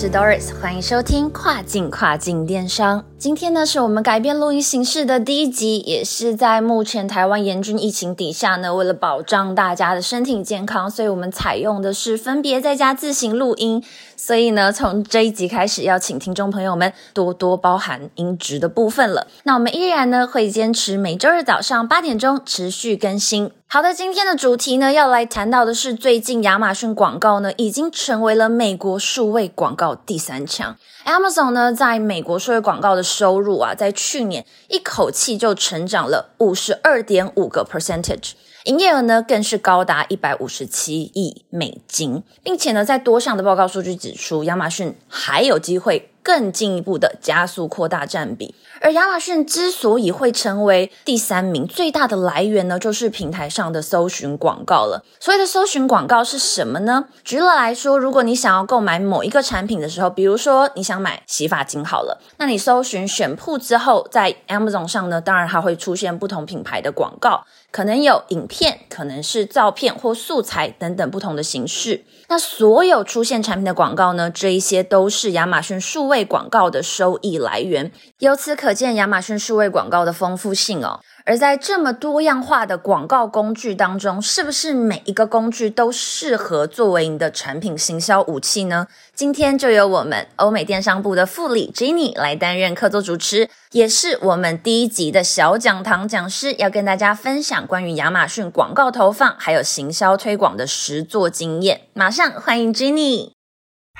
是 Doris，欢迎收听跨境跨境电商。今天呢，是我们改变录音形式的第一集，也是在目前台湾严峻疫情底下呢，为了保障大家的身体健康，所以我们采用的是分别在家自行录音。所以呢，从这一集开始，要请听众朋友们多多包涵音质的部分了。那我们依然呢，会坚持每周日早上八点钟持续更新。好的，今天的主题呢，要来谈到的是最近亚马逊广告呢，已经成为了美国数位广告第三强。Amazon 呢，在美国数位广告的收入啊，在去年一口气就成长了五十二点五个 percentage。营业额呢更是高达一百五十七亿美金，并且呢，在多项的报告数据指出，亚马逊还有机会更进一步的加速扩大占比。而亚马逊之所以会成为第三名，最大的来源呢，就是平台上的搜寻广告了。所谓的搜寻广告是什么呢？举例来说，如果你想要购买某一个产品的时候，比如说你想买洗发精好了，那你搜寻选铺之后，在 Amazon 上呢，当然它会出现不同品牌的广告，可能有影片，可能是照片或素材等等不同的形式。那所有出现产品的广告呢，这一些都是亚马逊数位广告的收益来源。由此可见，亚马逊数位广告的丰富性哦。而在这么多样化的广告工具当中，是不是每一个工具都适合作为你的产品行销武器呢？今天就由我们欧美电商部的副理 Jenny 来担任客座主持，也是我们第一集的小讲堂讲师，要跟大家分享关于亚马逊广告投放还有行销推广的实作经验。马上欢迎 Jenny。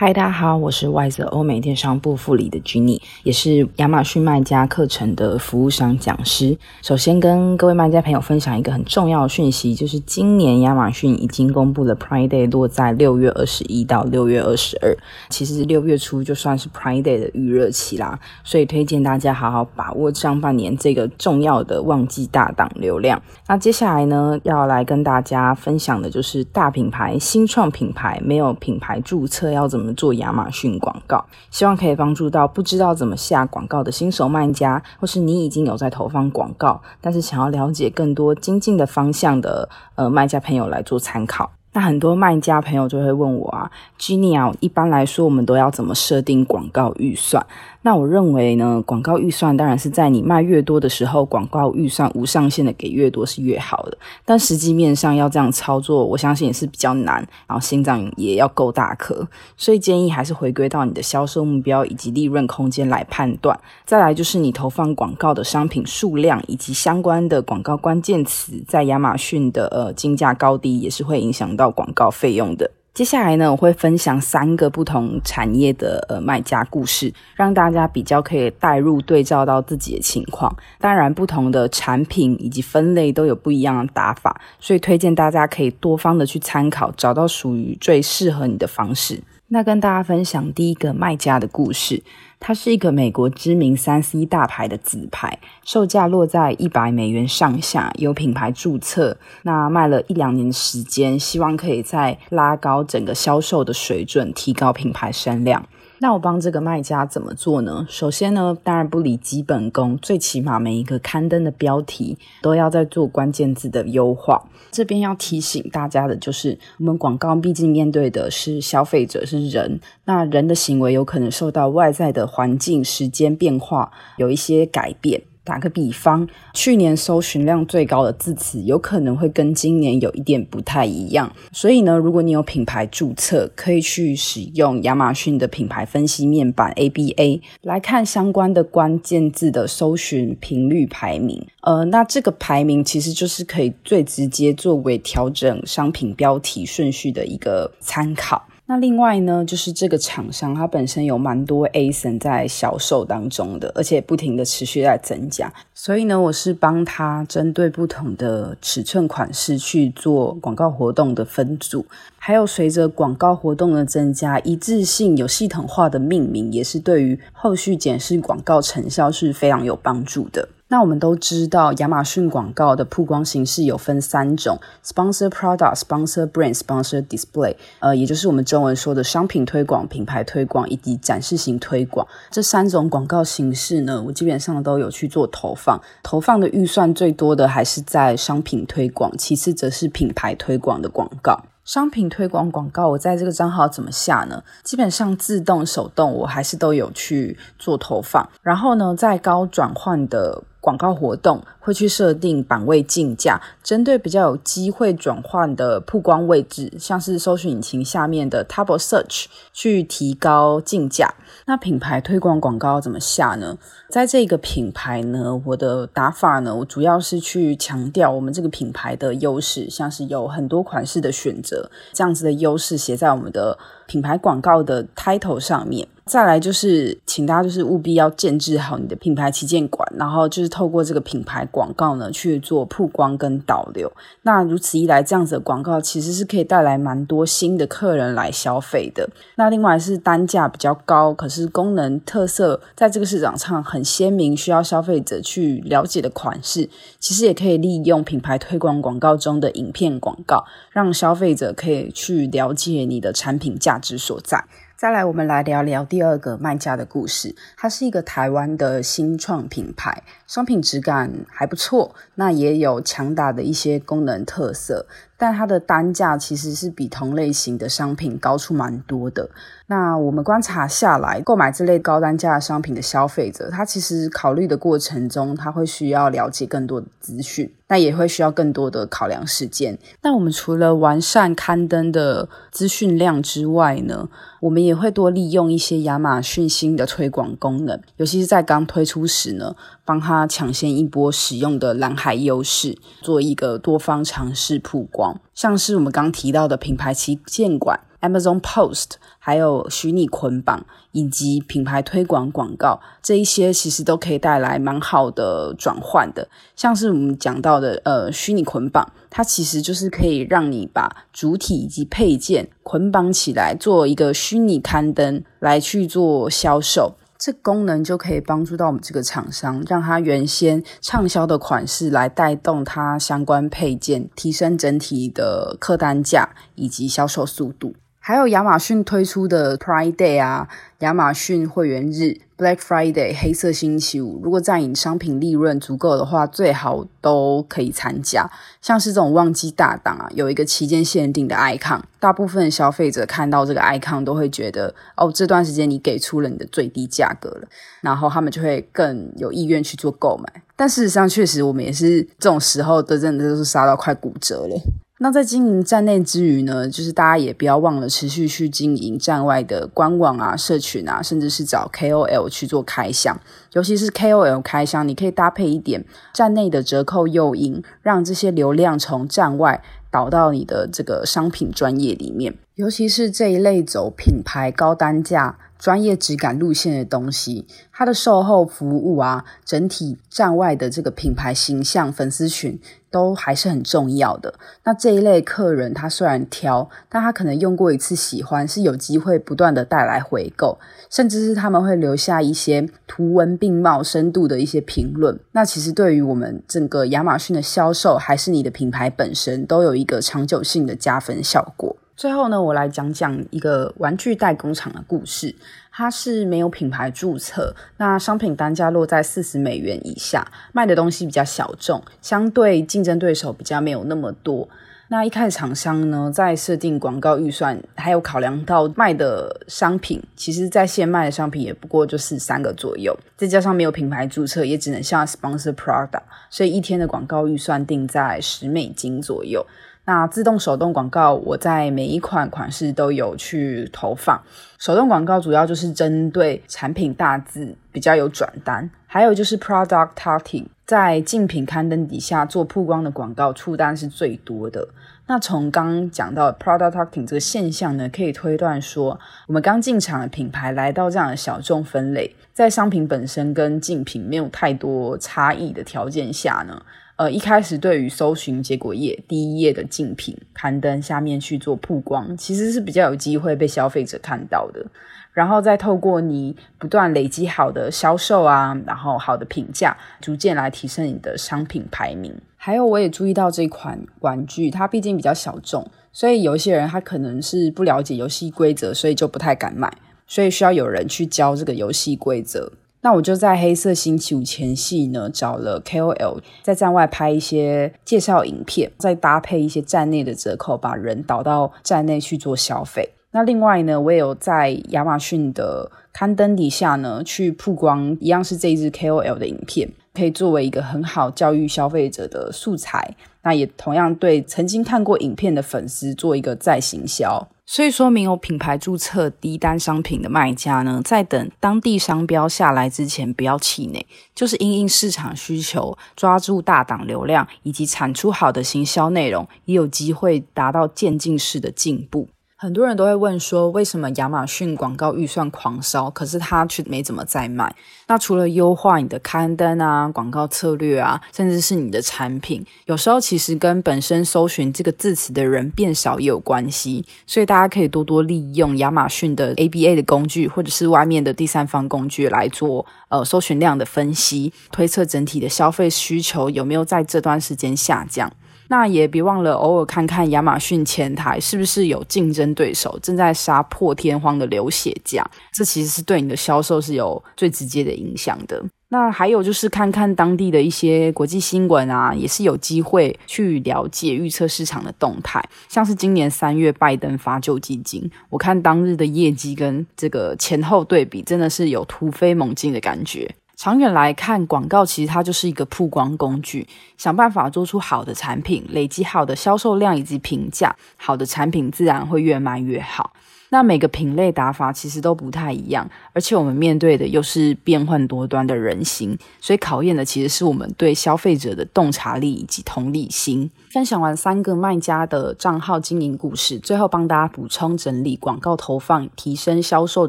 嗨，大家好，我是外泽欧美电商部副理的 Jenny，也是亚马逊卖家课程的服务商讲师。首先跟各位卖家朋友分享一个很重要的讯息，就是今年亚马逊已经公布了 Prime Day 落在六月二十一到六月二十二，其实六月初就算是 Prime Day 的预热期啦，所以推荐大家好好把握上半年这个重要的旺季大档流量。那接下来呢，要来跟大家分享的就是大品牌、新创品牌没有品牌注册要怎么。做亚马逊广告，希望可以帮助到不知道怎么下广告的新手卖家，或是你已经有在投放广告，但是想要了解更多精进的方向的呃卖家朋友来做参考。那很多卖家朋友就会问我啊，Jenny 啊，一般来说我们都要怎么设定广告预算？那我认为呢，广告预算当然是在你卖越多的时候，广告预算无上限的给越多是越好的。但实际面上要这样操作，我相信也是比较难，然后心脏也要够大颗。所以建议还是回归到你的销售目标以及利润空间来判断。再来就是你投放广告的商品数量以及相关的广告关键词，在亚马逊的呃金价高低也是会影响到广告费用的。接下来呢，我会分享三个不同产业的呃卖家故事，让大家比较可以带入对照到自己的情况。当然，不同的产品以及分类都有不一样的打法，所以推荐大家可以多方的去参考，找到属于最适合你的方式。那跟大家分享第一个卖家的故事。它是一个美国知名三 C 大牌的子牌，售价落在一百美元上下，有品牌注册。那卖了一两年的时间，希望可以再拉高整个销售的水准，提高品牌声量。那我帮这个卖家怎么做呢？首先呢，当然不离基本功，最起码每一个刊登的标题都要在做关键字的优化。这边要提醒大家的就是，我们广告毕竟面对的是消费者，是人，那人的行为有可能受到外在的环境、时间变化有一些改变。打个比方，去年搜寻量最高的字词，有可能会跟今年有一点不太一样。所以呢，如果你有品牌注册，可以去使用亚马逊的品牌分析面板 ABA 来看相关的关键字的搜寻频率排名。呃，那这个排名其实就是可以最直接作为调整商品标题顺序的一个参考。那另外呢，就是这个厂商它本身有蛮多 ASIN 在销售当中的，而且不停的持续在增加，所以呢，我是帮他针对不同的尺寸款式去做广告活动的分组。还有随着广告活动的增加，一致性有系统化的命名，也是对于后续检视广告成效是非常有帮助的。那我们都知道，亚马逊广告的曝光形式有分三种：sponsor product、sponsor brand、sponsor display。呃，也就是我们中文说的商品推广、品牌推广以及展示型推广。这三种广告形式呢，我基本上都有去做投放。投放的预算最多的还是在商品推广，其次则是品牌推广的广告。商品推广广告，我在这个账号怎么下呢？基本上自动、手动，我还是都有去做投放。然后呢，在高转换的。广告活动会去设定版位竞价，针对比较有机会转换的曝光位置，像是搜索引擎下面的 Table Search 去提高竞价。那品牌推广广告怎么下呢？在这个品牌呢，我的打法呢，我主要是去强调我们这个品牌的优势，像是有很多款式的选择，这样子的优势写在我们的品牌广告的 title 上面。再来就是，请大家就是务必要建置好你的品牌旗舰馆，然后就是透过这个品牌广告呢去做曝光跟导流。那如此一来，这样子的广告其实是可以带来蛮多新的客人来消费的。那另外是单价比较高，可是功能特色在这个市场上很鲜明，需要消费者去了解的款式，其实也可以利用品牌推广广告中的影片广告，让消费者可以去了解你的产品价值所在。再来，我们来聊聊第二个卖家的故事。它是一个台湾的新创品牌，商品质感还不错，那也有强大的一些功能特色。但它的单价其实是比同类型的商品高出蛮多的。那我们观察下来，购买这类高单价商品的消费者，他其实考虑的过程中，他会需要了解更多的资讯，那也会需要更多的考量时间。那我们除了完善刊登的资讯量之外呢，我们也会多利用一些亚马逊新的推广功能，尤其是在刚推出时呢。帮他抢先一波使用的蓝海优势，做一个多方尝试曝光，像是我们刚提到的品牌旗舰馆、Amazon Post，还有虚拟捆绑以及品牌推广广告，这一些其实都可以带来蛮好的转换的。像是我们讲到的，呃，虚拟捆绑，它其实就是可以让你把主体以及配件捆绑起来，做一个虚拟刊登来去做销售。这功能就可以帮助到我们这个厂商，让它原先畅销的款式来带动它相关配件，提升整体的客单价以及销售速度。还有亚马逊推出的 Prime Day 啊，亚马逊会员日 Black Friday 黑色星期五，如果在你商品利润足够的话，最好都可以参加。像是这种旺季大档啊，有一个期间限定的 icon，大部分消费者看到这个 icon 都会觉得，哦，这段时间你给出了你的最低价格了，然后他们就会更有意愿去做购买。但事实上，确实我们也是这种时候的，真的都是杀到快骨折了。那在经营站内之余呢，就是大家也不要忘了持续去经营站外的官网啊、社群啊，甚至是找 KOL 去做开箱。尤其是 KOL 开箱，你可以搭配一点站内的折扣诱因，让这些流量从站外导到你的这个商品专业里面。尤其是这一类走品牌高单价。专业质感路线的东西，它的售后服务啊，整体站外的这个品牌形象、粉丝群都还是很重要的。那这一类客人，他虽然挑，但他可能用过一次喜欢，是有机会不断的带来回购，甚至是他们会留下一些图文并茂、深度的一些评论。那其实对于我们整个亚马逊的销售，还是你的品牌本身，都有一个长久性的加分效果。最后呢，我来讲讲一个玩具代工厂的故事。它是没有品牌注册，那商品单价落在四十美元以下，卖的东西比较小众，相对竞争对手比较没有那么多。那一开始厂商呢，在设定广告预算，还有考量到卖的商品，其实在线卖的商品也不过就是三个左右，再加上没有品牌注册，也只能像 sponsor product，所以一天的广告预算定在十美金左右。那自动手动广告，我在每一款款式都有去投放。手动广告主要就是针对产品大字比较有转单，还有就是 product targeting，在竞品刊登底下做曝光的广告出单是最多的。那从刚讲到 product targeting 这个现象呢，可以推断说，我们刚进场的品牌来到这样的小众分类，在商品本身跟竞品没有太多差异的条件下呢。呃，一开始对于搜寻结果页第一页的竞品刊登下面去做曝光，其实是比较有机会被消费者看到的。然后再透过你不断累积好的销售啊，然后好的评价，逐渐来提升你的商品排名。还有，我也注意到这款玩具，它毕竟比较小众，所以有一些人他可能是不了解游戏规则，所以就不太敢买，所以需要有人去教这个游戏规则。那我就在黑色星期五前夕呢，找了 KOL 在站外拍一些介绍影片，再搭配一些站内的折扣，把人导到站内去做消费。那另外呢，我也有在亚马逊的刊登底下呢，去曝光一样是这一支 KOL 的影片，可以作为一个很好教育消费者的素材。那也同样对曾经看过影片的粉丝做一个再行销。所以说明有品牌注册低单商品的卖家呢，在等当地商标下来之前，不要气馁，就是因应市场需求，抓住大档流量，以及产出好的行销内容，也有机会达到渐进式的进步。很多人都会问说，为什么亚马逊广告预算狂烧，可是它却没怎么在卖？那除了优化你的刊登啊、广告策略啊，甚至是你的产品，有时候其实跟本身搜寻这个字词的人变少也有关系。所以大家可以多多利用亚马逊的 ABA 的工具，或者是外面的第三方工具来做呃搜寻量的分析，推测整体的消费需求有没有在这段时间下降。那也别忘了偶尔看看亚马逊前台是不是有竞争对手正在杀破天荒的流血价，这其实是对你的销售是有最直接的影响的。那还有就是看看当地的一些国际新闻啊，也是有机会去了解预测市场的动态。像是今年三月拜登发救济金，我看当日的业绩跟这个前后对比，真的是有突飞猛进的感觉。长远来看，广告其实它就是一个曝光工具，想办法做出好的产品，累积好的销售量以及评价，好的产品自然会越卖越好。那每个品类打法其实都不太一样，而且我们面对的又是变幻多端的人心，所以考验的其实是我们对消费者的洞察力以及同理心。分享完三个卖家的账号经营故事，最后帮大家补充整理广告投放提升销售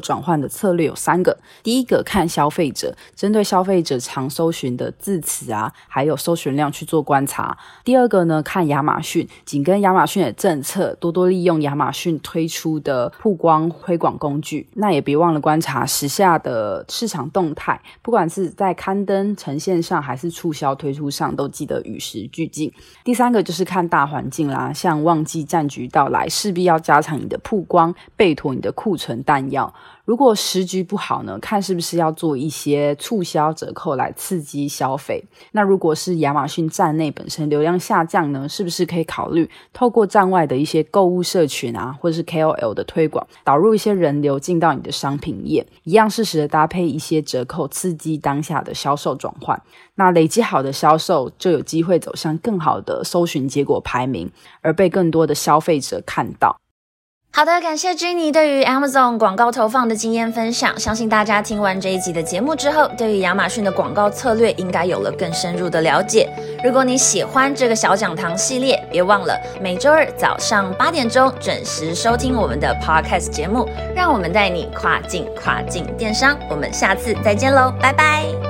转换的策略有三个。第一个看消费者，针对消费者常搜寻的字词啊，还有搜寻量去做观察。第二个呢，看亚马逊，紧跟亚马逊的政策，多多利用亚马逊推出的。曝光推广工具，那也别忘了观察时下的市场动态，不管是在刊登呈现上，还是促销推出上，都记得与时俱进。第三个就是看大环境啦，像旺季战局到来，势必要加强你的曝光，备妥你的库存弹药。如果时局不好呢，看是不是要做一些促销折扣来刺激消费。那如果是亚马逊站内本身流量下降呢，是不是可以考虑透过站外的一些购物社群啊，或者是 KOL 的推广，导入一些人流进到你的商品页，一样适时的搭配一些折扣，刺激当下的销售转换。那累积好的销售，就有机会走向更好的搜寻结果排名，而被更多的消费者看到。好的，感谢 Jenny 对于 Amazon 广告投放的经验分享。相信大家听完这一集的节目之后，对于亚马逊的广告策略应该有了更深入的了解。如果你喜欢这个小讲堂系列，别忘了每周二早上八点钟准时收听我们的 Podcast 节目，让我们带你跨境跨境电商。我们下次再见喽，拜拜。